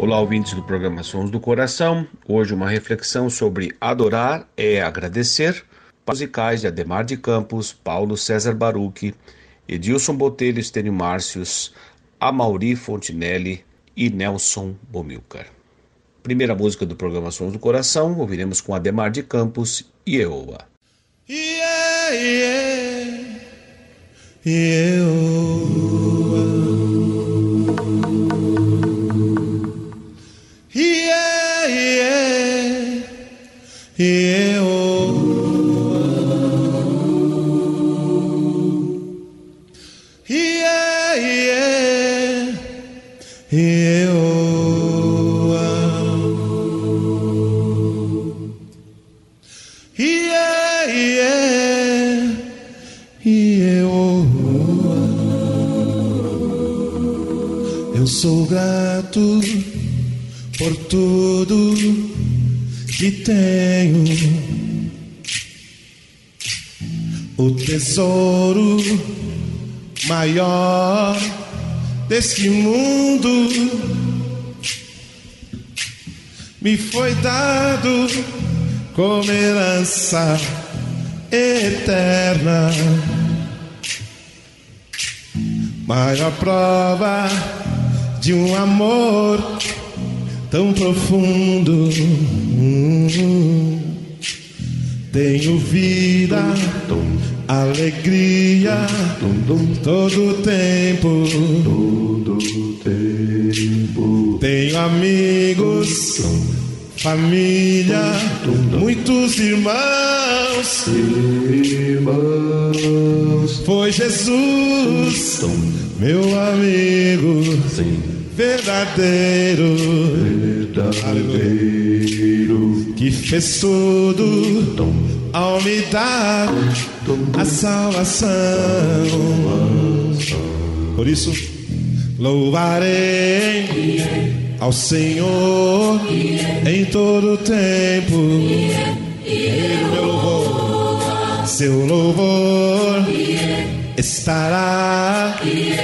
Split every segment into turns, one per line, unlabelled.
Olá, ouvintes do programa Sons do Coração. Hoje uma reflexão sobre adorar é agradecer. Musicais de Ademar de Campos, Paulo César Baruch, Edilson Botelho, Estênio Márcios, Amauri Fontinelli e Nelson Bomilcar. Primeira música do programa Sons do Coração, ouviremos com Ademar de Campos e Eoa.
Yeah, yeah, yeah, grato por tudo que tenho. O tesouro maior deste mundo me foi dado como herança eterna. Maior prova de um amor tão profundo. Tenho vida, alegria, todo tempo. Tenho amigos, família, muitos irmãos. Foi Jesus, meu amigo, verdadeiro, que fez tudo ao me dar a salvação. Por isso, louvarei ao Senhor em todo tempo. Ele meu louvor, seu louvor estará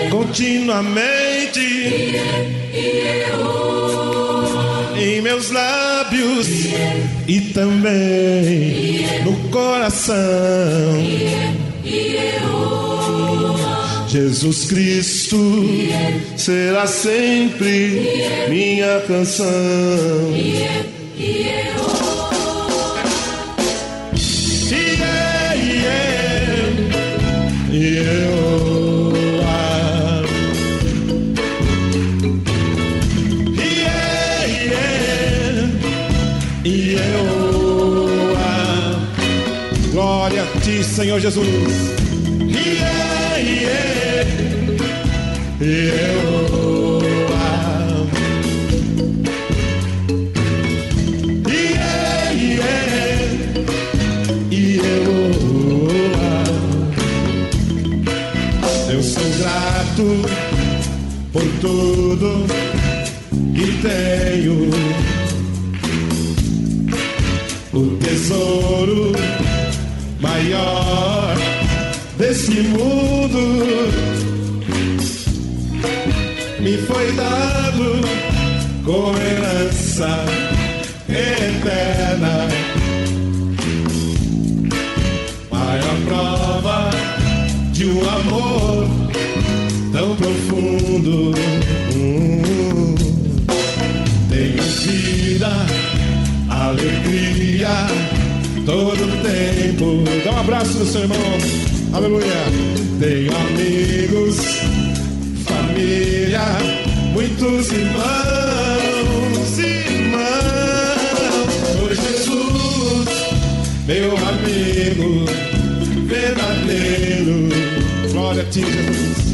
continuamente em meus lábios e também no coração. Jesus Cristo será sempre minha canção. Senhor Jesus. Yeah, yeah, yeah. por tudo que tenho desse mundo. Me foi dado com herança eterna. Maior prova de um amor tão profundo. Tenho vida, alegria, todo tempo. Dá um abraço no seu irmão. Aleluia. Tenho amigos, família, muitos irmãos, irmãos. Por Jesus, meu amigo verdadeiro. Glória a ti, Jesus.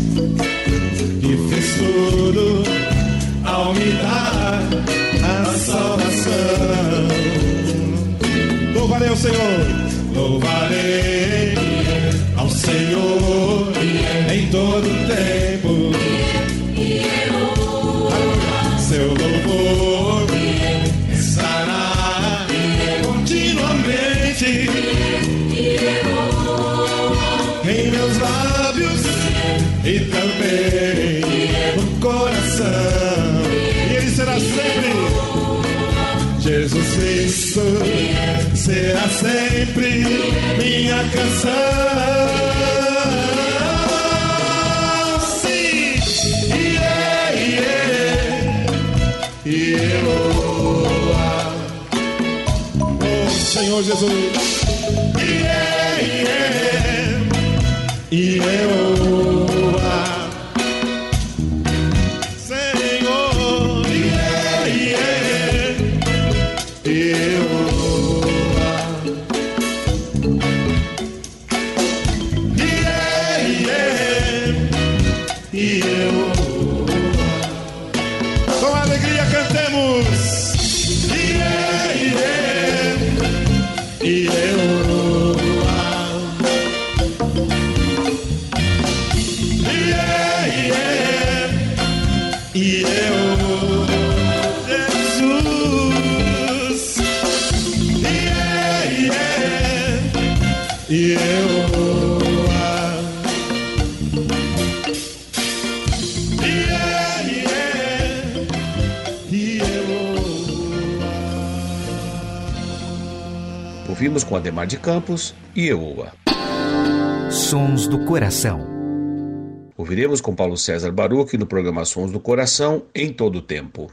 Que fez tudo ao me dar a salvação. Louvarei ao Senhor, louvarei Senhor em todo tempo. Seu louvor estará continuamente em meus lábios e também no coração. E ele será sempre Jesus Cristo será sempre minha canção. Senhor Jesus.
Ademar de Campos e Eoa.
Sons do Coração.
Ouviremos com Paulo César Baruch no programa Sons do Coração em todo o tempo.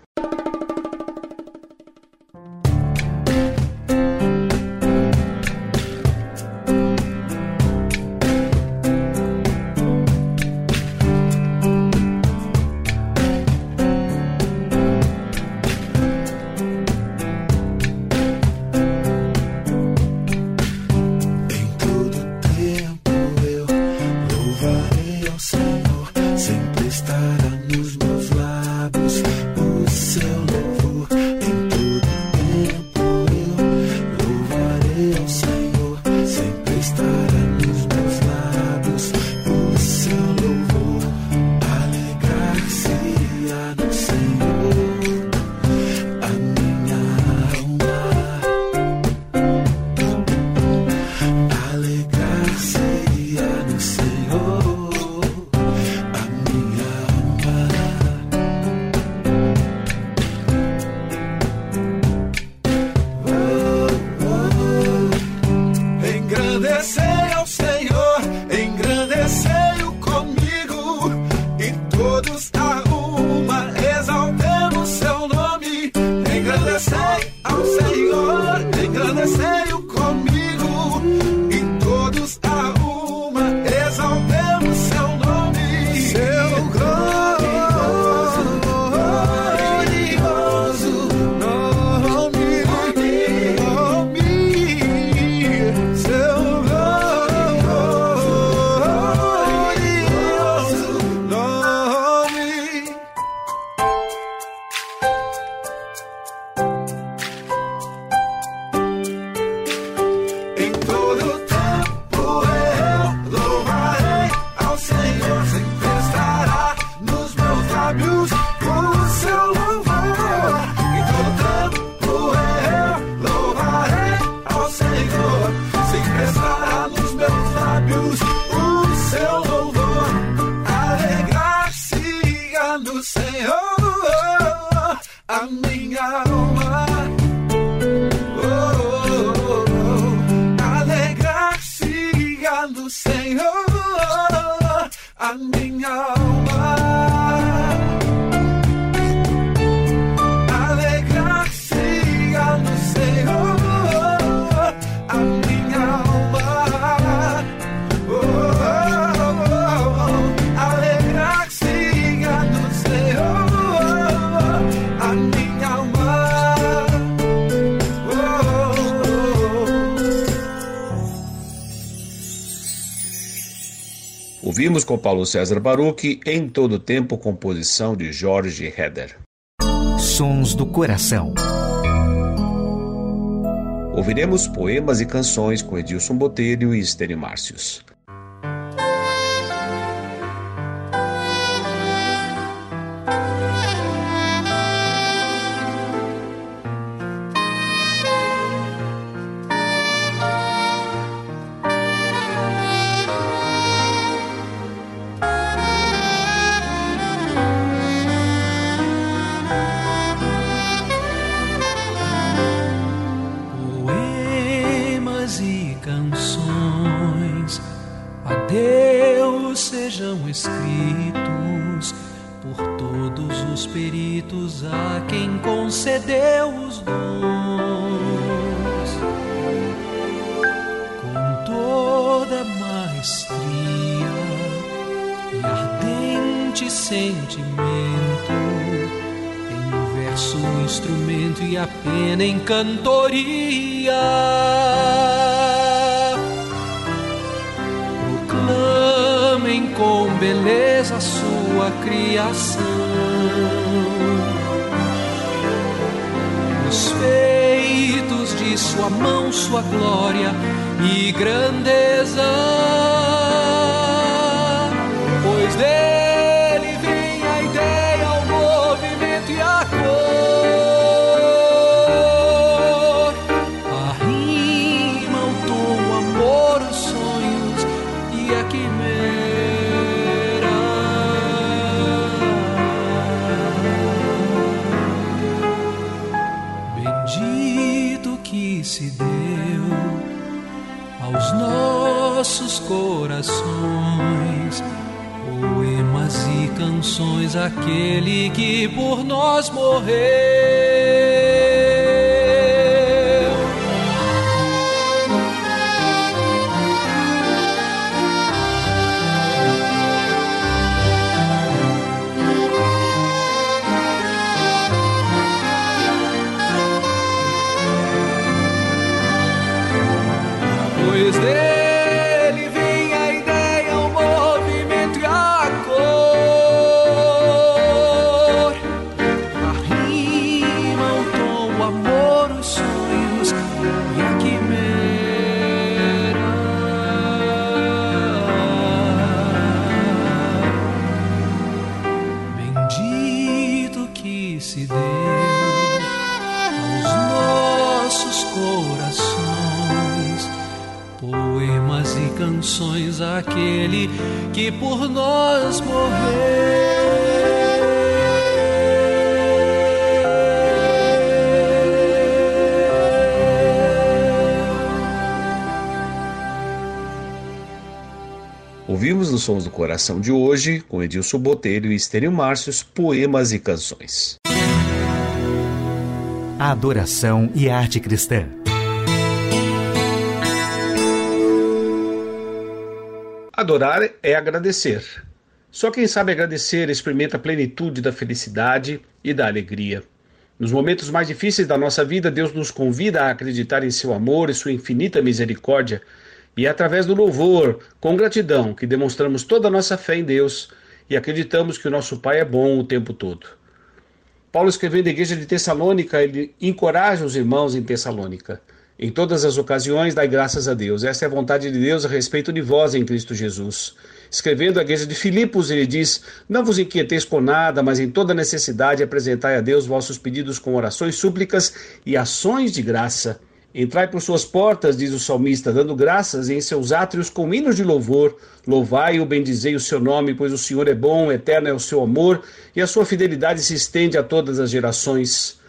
Ouvimos com Paulo César Baruch em todo tempo composição de Jorge Heder.
Sons do Coração.
Ouviremos poemas e canções com Edilson Botelho e Estênio Márcios.
Todos os peritos a quem concedeu os dons. Com toda maestria e ardente sentimento em verso, instrumento e a pena em cantoria. Proclamem com beleza sua criação. Os feitos de sua mão, sua glória e grandeza. Aquele que por nós morreu.
Sons do Coração de hoje, com Edilson Botelho e Estênio Márcios, poemas e canções.
A adoração e a arte cristã.
Adorar é agradecer. Só quem sabe agradecer experimenta a plenitude da felicidade e da alegria. Nos momentos mais difíceis da nossa vida, Deus nos convida a acreditar em seu amor e sua infinita misericórdia, e é através do louvor, com gratidão, que demonstramos toda a nossa fé em Deus e acreditamos que o nosso Pai é bom o tempo todo. Paulo escrevendo à igreja de Tessalônica, ele encoraja os irmãos em Tessalônica. Em todas as ocasiões, dai graças a Deus. Esta é a vontade de Deus a respeito de vós em Cristo Jesus. Escrevendo à igreja de Filipos, ele diz: Não vos inquieteis com nada, mas em toda necessidade apresentai a Deus vossos pedidos com orações, súplicas e ações de graça. Entrai por suas portas, diz o salmista, dando graças em seus átrios com hinos de louvor. Louvai-o, bendizei o seu nome, pois o Senhor é bom, eterno é o seu amor, e a sua fidelidade se estende a todas as gerações.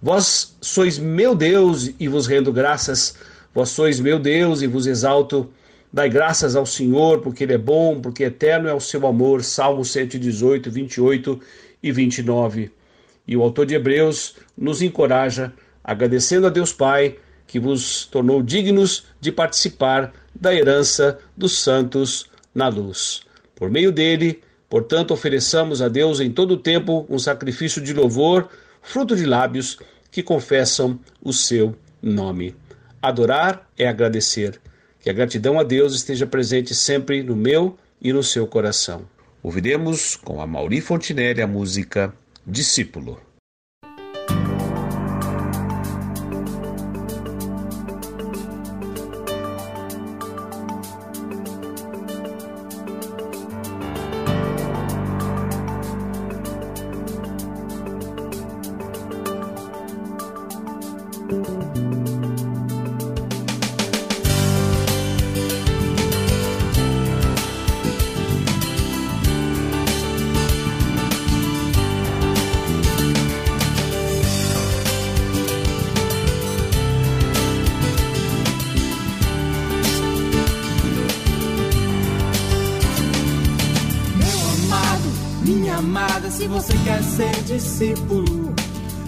Vós sois meu Deus e vos rendo graças. Vós sois meu Deus e vos exalto. Dai graças ao Senhor, porque Ele é bom, porque eterno é o seu amor. Salmo 118, 28 e 29. E o autor de Hebreus nos encoraja, agradecendo a Deus Pai, que vos tornou dignos de participar da herança dos santos na luz. Por meio dele, portanto, ofereçamos a Deus em todo o tempo um sacrifício de louvor, fruto de lábios que confessam o seu nome. Adorar é agradecer. Que a gratidão a Deus esteja presente sempre no meu e no seu coração. Ouviremos com a Mauri Fontinelli a música Discípulo.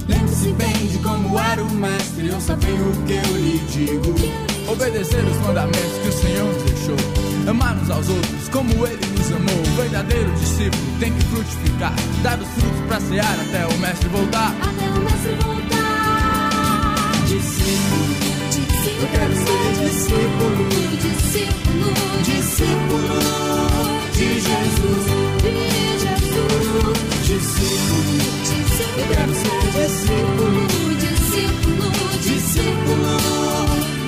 Lembre-se bem de como era o mestre, ouça bem o que eu lhe digo.
Obedecer os mandamentos que o Senhor nos deixou. Amar uns aos outros como ele nos amou. O verdadeiro discípulo tem que frutificar. Dar os frutos pra cear até o mestre voltar.
Até o mestre voltar.
Discípulo, eu quero ser discípulo,
Discípulo,
discípulo de Jesus.
de Jesus.
Discípulo, eu quero ser discípulo,
Discípulo,
discípulo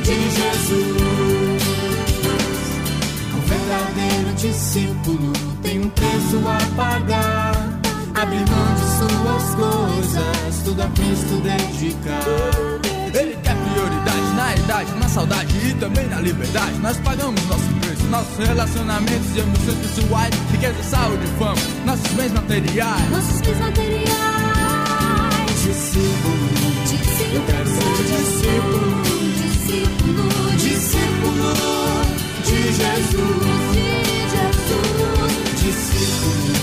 de Jesus. O verdadeiro discípulo tem um preço a pagar. Abrir mão de suas coisas, tudo a Cristo dedicar.
Ele quer prioridade na idade, na saudade e também na liberdade. Nós pagamos nosso preço, nossos relacionamentos e emoções pessoais, riqueza, saúde e fama. Nossos bens materiais.
Discípulo, eu quero ser discípulo,
Discípulo,
discípulo de Jesus. Discípulo,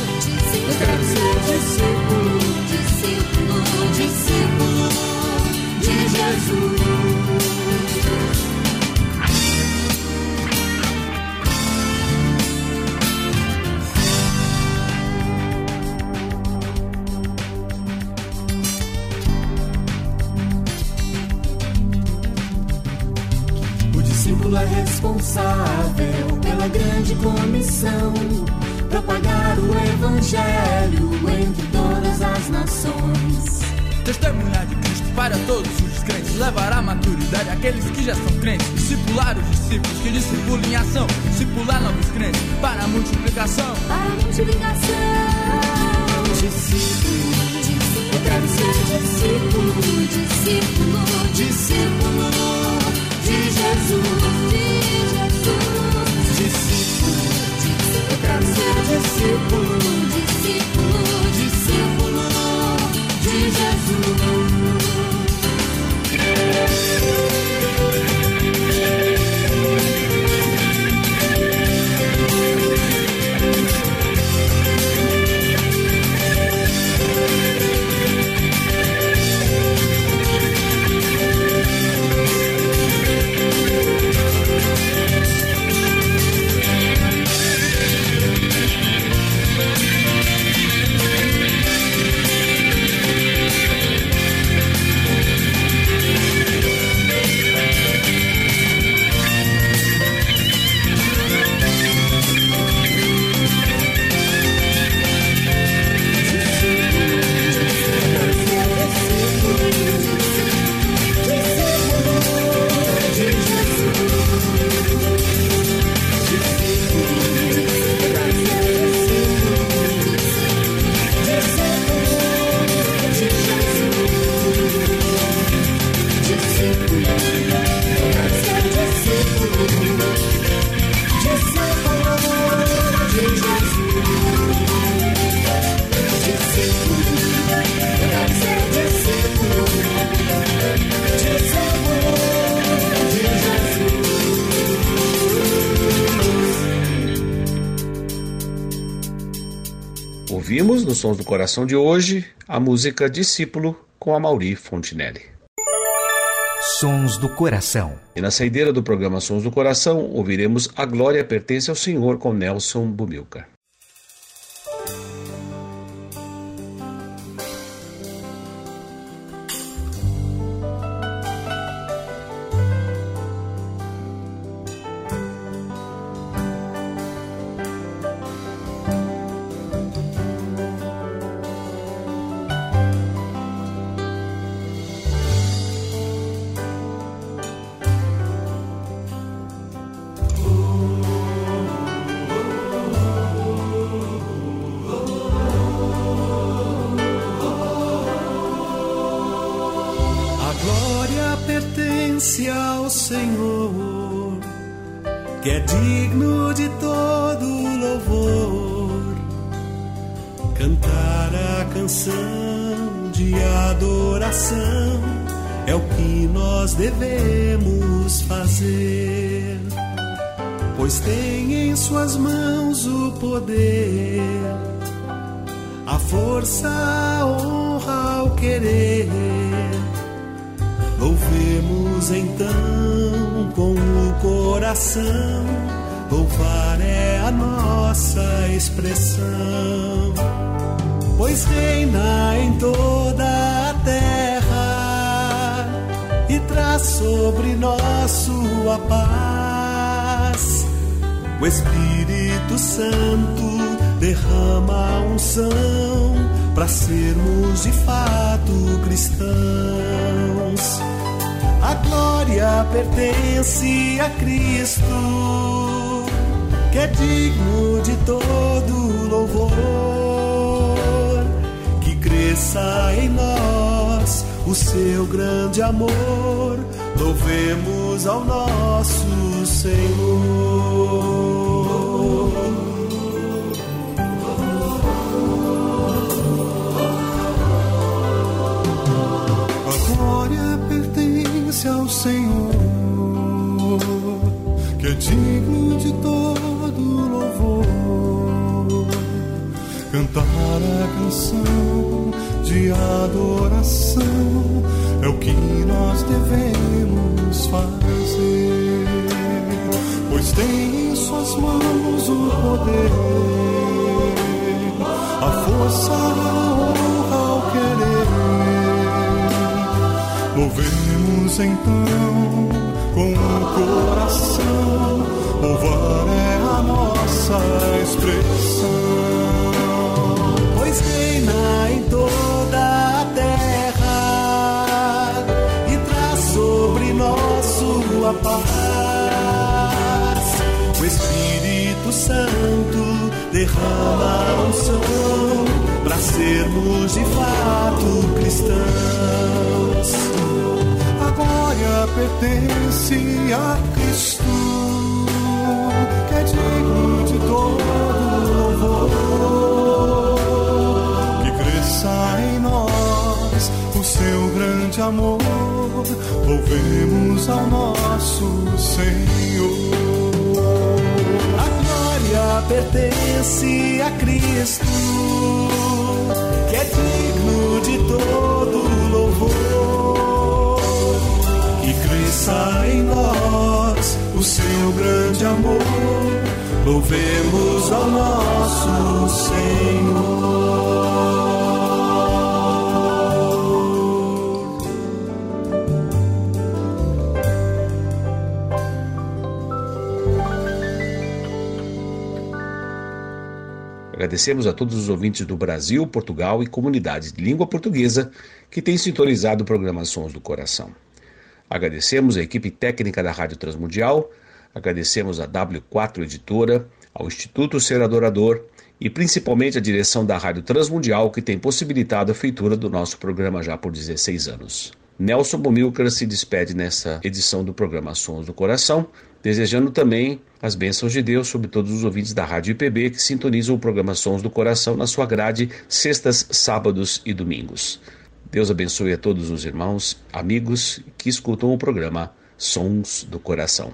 eu quero ser discípulo,
Discípulo,
discípulo de Jesus. Responsável pela grande comissão, propagar o evangelho entre todas as nações.
Testemunhar de Cristo para todos os descrentes, levar à maturidade aqueles que já são crentes, discipular os discípulos que discipulam em ação, discipular novos crentes para a multiplicação.
para a multiplicação.
Discípulo, eu quero ser discípulo,
Discípulo,
discípulo de Jesus. Discípulo, eu quero discípulo,
Discípulo,
discípulo de Jesus.
Ouvimos no Sons do Coração de hoje a música Discípulo com a Mauri Fontinelli.
Sons do Coração.
E na saideira do programa Sons do Coração ouviremos A Glória Pertence ao Senhor com Nelson Bumilcar.
Que é digno de todo louvor. Cantar a canção de adoração é o que nós devemos fazer, pois tem em Suas mãos o poder, a força, a honra, o querer. Louvemos então com o coração, louvar é a nossa expressão, pois reina em toda a terra e traz sobre nós sua paz. O Espírito Santo derrama a unção para sermos de fato cristãos. A glória pertence a Cristo, que é digno de todo louvor. Que cresça em nós o seu grande amor, louvemos ao nosso Senhor. Canção de adoração é o que nós devemos fazer, pois tem em Suas mãos o poder, a força, a honra, o querer. Louvemos então com o coração, louvar é a nossa expressão, sermos de fato cristãos. A glória pertence a Cristo, que é digno de todo louvor. Que cresça em nós o seu grande amor, louvemos ao nosso Senhor. A glória pertence a Cristo, de todo louvor. Que cresça em nós o seu grande amor, louvemos ao nosso Senhor.
Agradecemos a todos os ouvintes do Brasil, Portugal e comunidades de língua portuguesa que têm sintonizado o programa Sons do Coração. Agradecemos a equipe técnica da Rádio Transmundial, agradecemos a W4 Editora, ao Instituto Ser Adorador e principalmente a direção da Rádio Transmundial que tem possibilitado a feitura do nosso programa já por 16 anos. Nelson Bomilcar se despede nessa edição do programa Sons do Coração, desejando também as bênçãos de Deus sobre todos os ouvintes da Rádio IPB que sintonizam o programa Sons do Coração na sua grade sextas, sábados e domingos. Deus abençoe a todos os irmãos, amigos que escutam o programa Sons do Coração.